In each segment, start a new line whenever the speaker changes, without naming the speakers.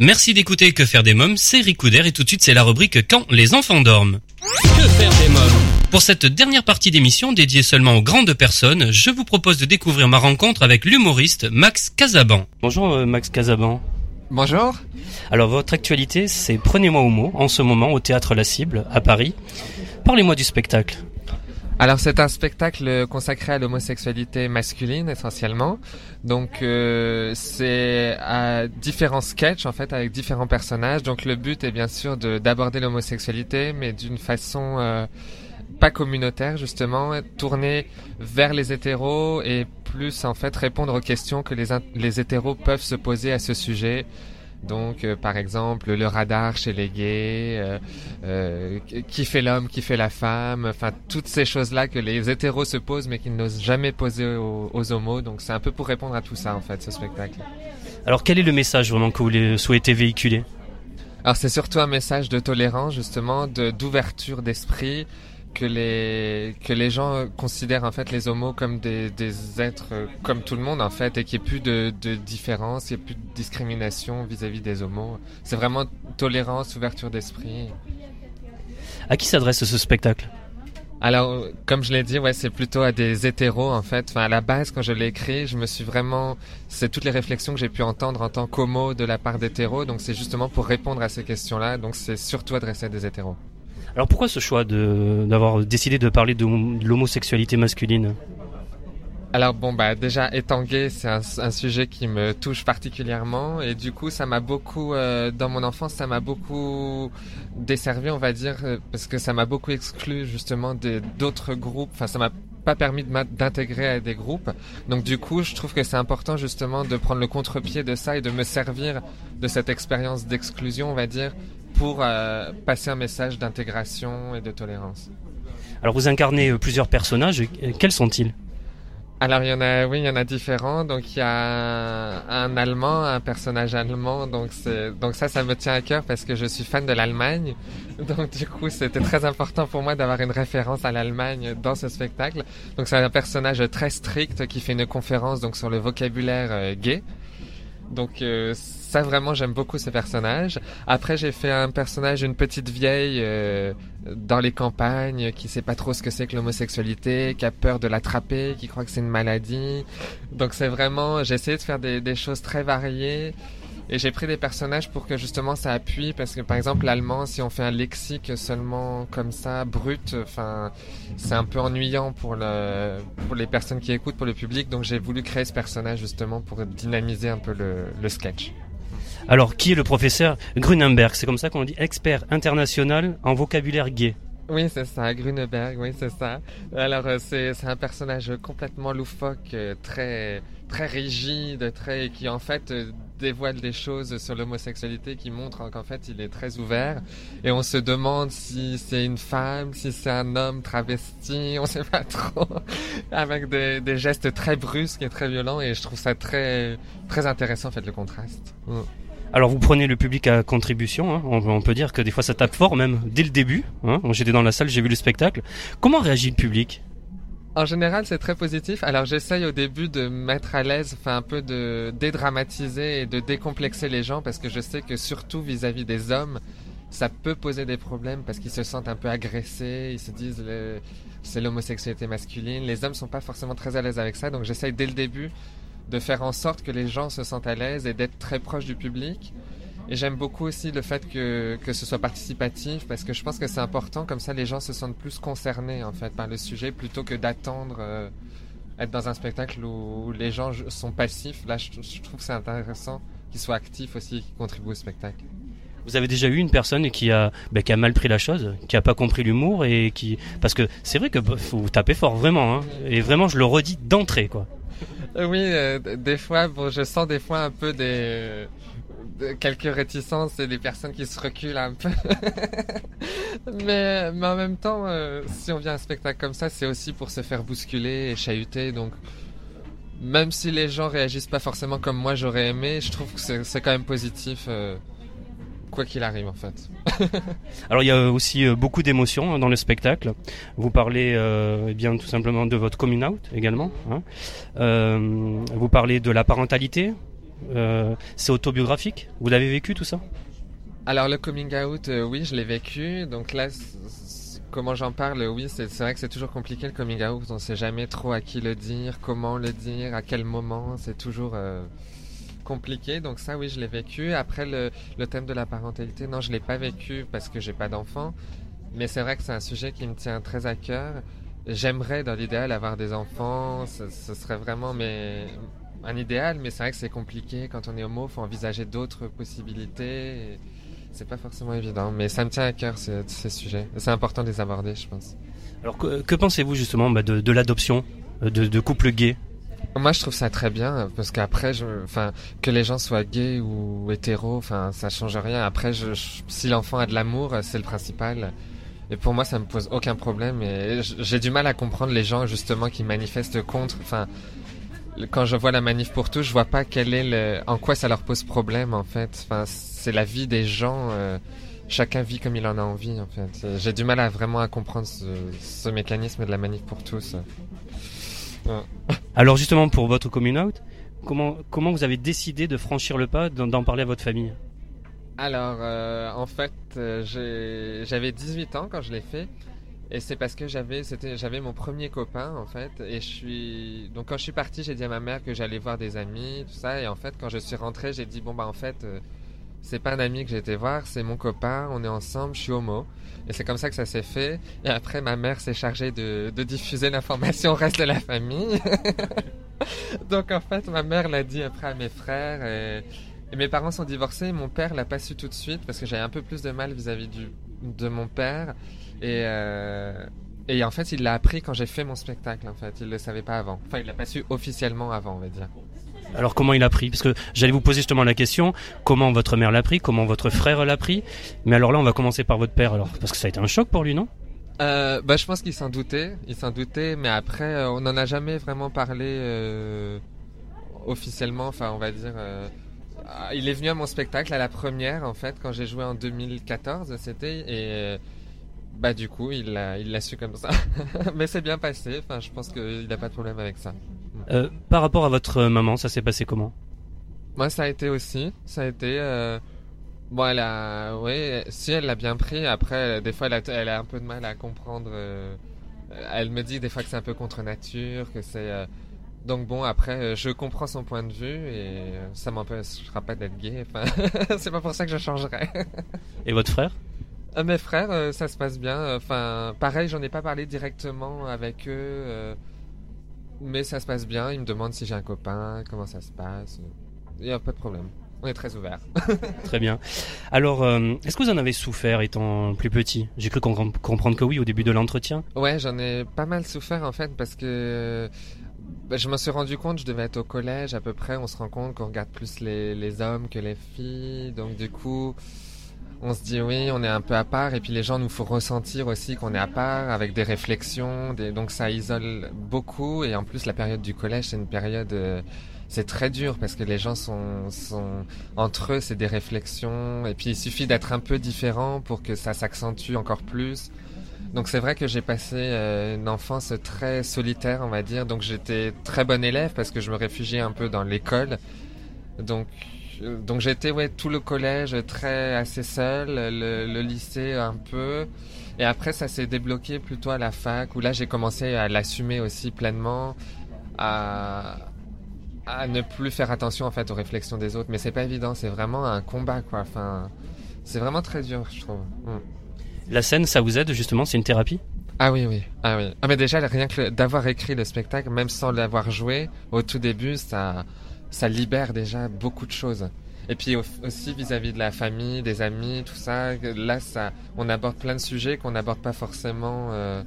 Merci d'écouter Que faire des mômes, c'est Ricouder et tout de suite c'est la rubrique Quand les enfants dorment. Que faire des mômes Pour cette dernière partie d'émission dédiée seulement aux grandes personnes, je vous propose de découvrir ma rencontre avec l'humoriste Max Casaban. Bonjour euh, Max Casaban.
Bonjour.
Alors votre actualité c'est Prenez-moi au mot en ce moment au théâtre La Cible à Paris. Parlez-moi du spectacle.
Alors c'est un spectacle consacré à l'homosexualité masculine essentiellement. Donc euh, c'est à différents sketchs en fait avec différents personnages. Donc le but est bien sûr d'aborder l'homosexualité mais d'une façon euh, pas communautaire justement, tourner vers les hétéros et plus en fait répondre aux questions que les, les hétéros peuvent se poser à ce sujet. Donc, euh, par exemple, le radar chez les gays, euh, euh, qui fait l'homme, qui fait la femme, enfin toutes ces choses-là que les hétéros se posent mais qu'ils n'osent jamais poser aux, aux homos. Donc, c'est un peu pour répondre à tout ça en fait, ce spectacle.
Alors, quel est le message vraiment que vous souhaitez véhiculer?
Alors, c'est surtout un message de tolérance, justement, d'ouverture d'esprit que les que les gens considèrent en fait les homos comme des, des êtres euh, comme tout le monde en fait et qu'il n'y ait plus de, de différence, il n'y ait plus de discrimination vis-à-vis des homos. C'est vraiment tolérance, ouverture d'esprit.
À qui s'adresse ce spectacle?
Alors, comme je l'ai dit, ouais, c'est plutôt à des hétéros en fait. Enfin, à la base, quand je l'ai écrit, je me suis vraiment, c'est toutes les réflexions que j'ai pu entendre en tant qu'homo de la part d'hétéros. Donc, c'est justement pour répondre à ces questions-là. Donc, c'est surtout adressé à des hétéros.
Alors pourquoi ce choix d'avoir décidé de parler de, l'homosexualité masculine?
Alors bon bah déjà étant gay c'est un, sujet qui me touche particulièrement. Et du coup ça m'a beaucoup euh, dans mon enfance ça m'a beaucoup desservi on va dire euh, parce que ça m'a beaucoup exclu justement d'autres groupes. Enfin ça m'a pas permis d'intégrer des groupes. Donc du coup je trouve que c'est important justement de prendre le contre-pied de ça et de me servir de cette expérience d'exclusion on va dire pour euh, passer un message d'intégration et de tolérance.
Alors vous incarnez euh, plusieurs personnages, euh, quels sont-ils?
Alors il y en a, oui, il y en a différents. Donc il y a un, Allemand, un personnage allemand. Donc c'est, donc ça, ça me tient à cœur parce que je suis fan de l'Allemagne. Donc du coup, c'était très important pour moi d'avoir une référence à l'Allemagne dans ce spectacle. Donc c'est un personnage très strict qui fait une conférence donc sur le vocabulaire gay. Donc euh, ça vraiment j'aime beaucoup ce personnage. Après j'ai fait un personnage une petite vieille euh, dans les campagnes qui sait pas trop ce que c'est que l'homosexualité, qui a peur de l'attraper, qui croit que c'est une maladie. Donc c'est vraiment j'ai essayé de faire des, des choses très variées et j'ai pris des personnages pour que justement ça appuie, parce que par exemple l'allemand, si on fait un lexique seulement comme ça, brut, enfin, c'est un peu ennuyant pour le, pour les personnes qui écoutent, pour le public. Donc j'ai voulu créer ce personnage justement pour dynamiser un peu le, le sketch.
Alors, qui est le professeur Grunenberg? C'est comme ça qu'on dit expert international en vocabulaire gay.
Oui, c'est ça, Grunenberg, oui, c'est ça. Alors, euh, c'est un personnage complètement loufoque, euh, très très rigide, très qui en fait euh, dévoile des choses sur l'homosexualité qui montrent qu'en fait il est très ouvert et on se demande si c'est une femme, si c'est un homme travesti, on sait pas trop, avec des, des, gestes très brusques et très violents et je trouve ça très très intéressant en fait le contraste. Mm.
Alors vous prenez le public à contribution, hein. on, peut dire que des fois ça tape fort même dès le début. Hein. J'étais dans la salle, j'ai vu le spectacle. Comment réagit le public?
En général, c'est très positif. Alors, j'essaye au début de mettre à l'aise, enfin un peu de dédramatiser et de décomplexer les gens parce que je sais que surtout vis-à-vis des hommes, ça peut poser des problèmes parce qu'ils se sentent un peu agressés, ils se disent c'est l'homosexualité masculine. Les hommes sont pas forcément très à l'aise avec ça, donc j'essaye dès le début de faire en sorte que les gens se sentent à l'aise et d'être très proche du public. Et j'aime beaucoup aussi le fait que, que ce soit participatif parce que je pense que c'est important, comme ça les gens se sentent plus concernés en fait par le sujet plutôt que d'attendre euh, être dans un spectacle où, les gens sont passifs. Là, je, trouve que c'est intéressant qu'ils soient actifs aussi, qu'ils contribuent au spectacle.
Vous avez déjà eu une personne qui a, ben, qui a mal pris la chose, qui a pas compris l'humour et qui, parce que c'est vrai que bah, faut taper fort vraiment, hein, et vraiment je le redis d'entrée quoi.
Oui, euh, des fois, bon, je sens des fois un peu des quelques réticences et des personnes qui se reculent un peu. mais, mais en même temps, euh, si on vient à un spectacle comme ça, c'est aussi pour se faire bousculer et chahuter. Donc, même si les gens réagissent pas forcément comme moi j'aurais aimé, je trouve que c'est quand même positif. Euh, quoi qu'il arrive en fait.
Alors il y a aussi euh, beaucoup d'émotions hein, dans le spectacle. Vous parlez eh bien tout simplement de votre coming out également. Hein. vous parlez de la parentalité, c'est autobiographique Vous l'avez vécu tout ça?
Alors le coming out, oui, je l'ai vécu. Donc là, comment j'en parle, oui, c'est vrai que c'est toujours compliqué le coming out. On ne sait jamais trop à qui le dire, comment le dire, à quel moment. C'est toujours euh, compliqué. Donc ça, oui, je l'ai vécu. Après, le, thème de la parentalité, non, je l'ai pas vécu parce que j'ai pas d'enfant. Mais c'est vrai que c'est un sujet qui me tient très à cœur. J'aimerais, dans l'idéal, avoir des enfants. Ce, serait vraiment mais, un idéal, mais c'est vrai que c'est compliqué. Quand on est homo, faut envisager d'autres possibilités. C'est pas forcément évident, mais ça me tient à cœur ces, ces sujets. C'est important de les aborder, je pense.
Alors que, pensez-vous justement bah, de, l'adoption euh, de, de couples gays?
Moi, je trouve ça très bien parce qu'après, enfin, que les gens soient gays ou hétéros, enfin, ça change rien. Après, je, si l'enfant a de l'amour, c'est le principal. Et pour moi, ça me pose aucun problème. Et j'ai du mal à comprendre les gens justement qui manifestent contre. Enfin, quand je vois la manif pour tous, je vois pas quel est le, en quoi ça leur pose problème en fait. Enfin, c'est la vie des gens. Euh, chacun vit comme il en a envie en fait. J'ai du mal à vraiment à comprendre ce, mécanisme de la manif pour tous.
Alors justement pour votre coming out, comment comment vous avez décidé de franchir le pas d'en parler à votre famille?
Alors euh, en fait euh, j'avais 18 ans quand je l'ai fait. Et c'est parce que j'avais c'était j'avais mon premier copain en fait et je suis donc quand je suis parti j'ai dit à ma mère que j'allais voir des amis tout ça et en fait quand je suis rentré j'ai dit bon bah en fait c'est pas un ami que j'ai été voir, c'est mon copain, on est ensemble, je suis homo. Et c'est comme ça que ça s'est fait. Et après, ma mère s'est chargée de, diffuser l'information au reste de la famille. Donc en fait, ma mère l'a dit après à mes frères. Et, mes parents sont divorcés. Mon père l'a pas su tout de suite parce que j'avais un peu plus de mal vis-à-vis de mon père. Et, euh, et en fait, il l'a appris quand j'ai fait mon spectacle. En fait, il le savait pas avant. Enfin, il l'a pas su officiellement avant, on va dire.
Alors comment il a pris? Parce que j'allais vous poser justement la question, comment votre mère l'a pris, comment votre frère l'a pris? Mais alors là, on va commencer par votre père, alors parce que ça a été un choc pour lui, non?
Euh, bah, je pense qu'il s'en doutait, il s'en doutait, mais après, euh, on n'en a jamais vraiment parlé euh, officiellement. Enfin, on va dire, ah, il est venu à mon spectacle à la première, en fait, quand j'ai joué en 2014, c'était et bah du coup, il l'a, il l'a su comme ça. mais c'est bien passé. Enfin, je pense qu'il n'a pas de problème avec ça.
Euh, par rapport à votre maman, ça s'est passé comment?
Moi, ça a été aussi. Ça a été. Euh... Bon, elle a. Oui, si elle l'a bien pris. Après, des fois, elle a, elle a, un peu de mal à comprendre. Euh, elle me dit des fois que c'est un peu contre nature, que c'est. Euh, donc bon, après, je comprends son point de vue et ça m'empêchera pas d'être gay. Enfin, c'est pas pour ça que je changerai.
et votre frère?
Mes frères, ça se passe bien. Enfin, pareil, j'en ai pas parlé directement avec eux. Mais ça se passe bien. Il me demande si j'ai un copain, comment ça se passe. Il n'y a pas de problème. On est très ouvert.
très bien. Alors, euh, est-ce que vous en avez souffert étant plus petit? J'ai cru comprendre que oui au début de l'entretien.
Ouais, j'en ai pas mal souffert en fait parce que bah, je me suis rendu compte, je devais être au collège à peu près. On se rend compte qu'on regarde plus les, les hommes que les filles. Donc du coup, on se dit oui, on est un peu à part, et puis les gens nous font ressentir aussi qu'on est à part, avec des réflexions, donc ça isole beaucoup, et en plus la période du collège, c'est une période, euh, c'est très dur, parce que les gens sont, sont entre eux, c'est des réflexions, et puis il suffit d'être un peu différent pour que ça s'accentue encore plus. Donc c'est vrai que j'ai passé euh, une enfance très solitaire, on va dire, donc j'étais très bon élève, parce que je me réfugiais un peu dans l'école, donc donc j'étais ouais tout le collège très assez seul, le, lycée un peu, et après ça s'est débloqué plutôt à la fac où là j'ai commencé à l'assumer aussi pleinement, à à ne plus faire attention en fait aux réflexions des autres. Mais c'est pas évident, c'est vraiment un combat quoi. Enfin, c'est vraiment très dur, je trouve. Mm.
La scène, ça vous aide justement, c'est une thérapie?
Ah oui, oui. Ah oui. Ah mais déjà, rien que d'avoir écrit le spectacle, même sans l'avoir joué, au tout début, ça, ça libère déjà beaucoup de choses. Et puis aussi vis-à-vis de la famille, des amis, tout ça. Là, ça, on aborde plein de sujets qu'on n'aborde pas forcément euh,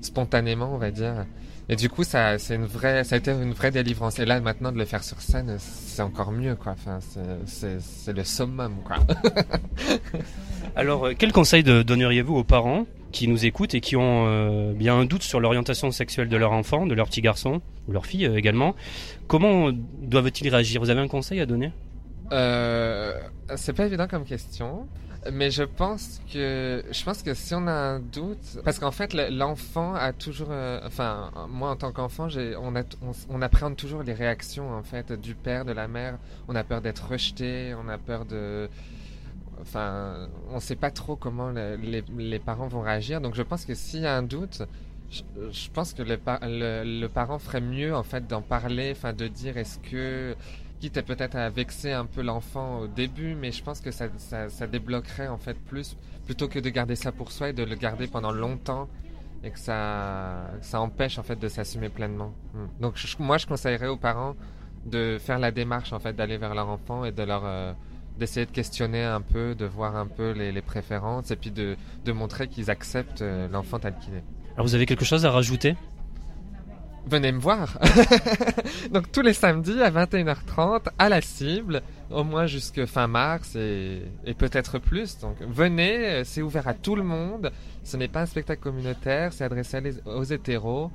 spontanément, on va dire. Et du coup, ça, c'est une vraie, ça a été une vraie délivrance. Et là, maintenant, de le faire sur scène, c'est encore mieux, quoi. Enfin, c'est le summum, quoi.
Alors, euh, quel conseil donneriez-vous aux parents qui nous écoutent et qui ont euh, bien un doute sur l'orientation sexuelle de leur enfant, de leur petit garçon ou leur fille euh, également? Comment doivent-ils réagir? Vous avez un conseil à donner?
Euh, C'est pas évident comme question. Mais je pense que je pense que si on a un doute, parce qu'en fait l'enfant a toujours, euh, enfin moi en tant qu'enfant, on, a, on, appréhende toujours les réactions en fait du père, de la mère. On a peur d'être rejeté, on a peur de, enfin on sait pas trop comment les, les, parents vont réagir. Donc je pense que s'il y a un doute, je, pense que le, le, le, parent ferait mieux en fait d'en parler, enfin de dire est-ce que quitte peut-être à vexer un peu l'enfant au début, mais je pense que ça, ça, débloquerait en fait plus, plutôt que de garder ça pour soi et de le garder pendant longtemps et que ça, ça empêche en fait de s'assumer pleinement. Hmm. Donc moi je conseillerais aux parents de faire la démarche en fait d'aller vers leur enfant et de leur euh, d'essayer de questionner un peu, de voir un peu les, les préférences et puis de, de montrer qu'ils acceptent euh, l'enfant tel qu'il est.
Alors vous avez quelque chose à rajouter?
Venez me voir. Donc tous les samedis à 21h30 à la cible, au moins jusque fin mars et, peut-être plus. Donc venez, c'est ouvert à tout le monde. Ce n'est pas un spectacle communautaire, c'est adressé aux hétéros.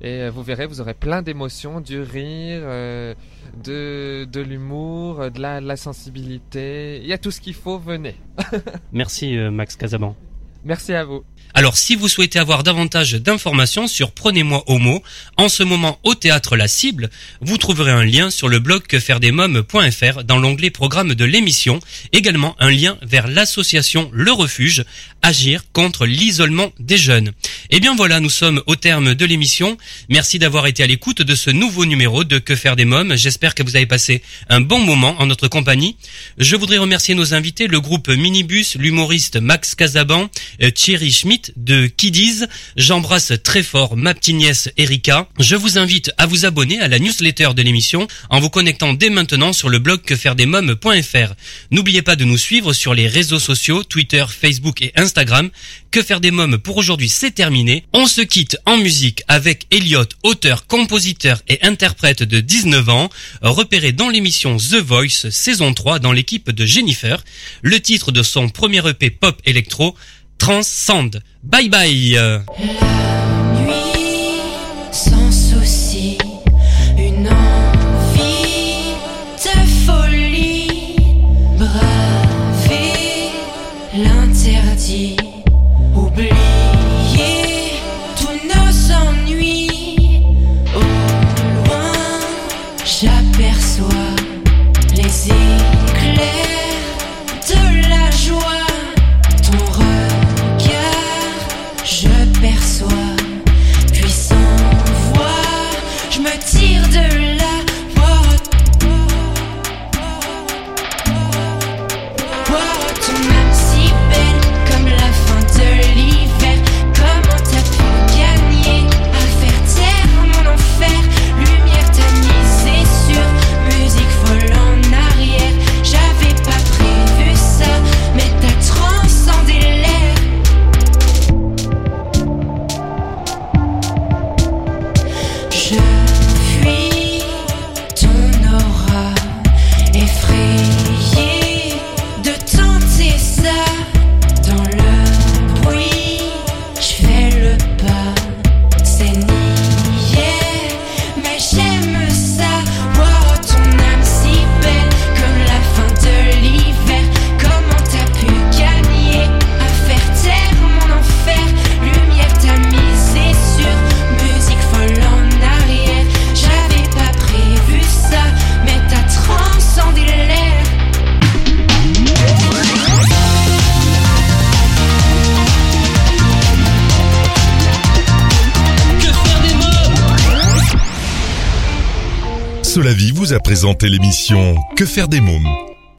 Et euh, vous verrez, vous aurez plein d'émotions, du rire, euh, de, de l'humour, de la, de la sensibilité. Il y a tout ce qu'il faut, venez.
Merci euh, Max Casaban.
Merci à vous.
Alors si vous souhaitez avoir davantage d'informations sur Prenez-moi Homo, en ce moment au théâtre La Cible, vous trouverez un lien sur le blog quefairedesmoms.fr dans l'onglet programme de l'émission, également un lien vers l'association Le Refuge, agir contre l'isolement des jeunes. Et eh bien voilà, nous sommes au terme de l'émission. Merci d'avoir été à l'écoute de ce nouveau numéro de Que faire des mômes. J'espère que vous avez passé un bon moment en notre compagnie. Je voudrais remercier nos invités, le groupe Minibus, l'humoriste Max Casaban, Thierry Schmidt, de Kiddies. J'embrasse très fort ma petite nièce Erika. Je vous invite à vous abonner à la newsletter de l'émission en vous connectant dès maintenant sur le blog quefairedesmoms.fr. N'oubliez pas de nous suivre sur les réseaux sociaux, Twitter, Facebook et Instagram. Que faire des mômes pour aujourd'hui, c'est terminé. On se quitte en musique avec Elliot, auteur, compositeur et interprète de 19 ans, repéré dans l'émission The Voice saison 3 dans l'équipe de Jennifer. Le titre de son premier EP pop électro, transcende. Bye bye.
future
vous a présenté l'émission Que faire des mômes?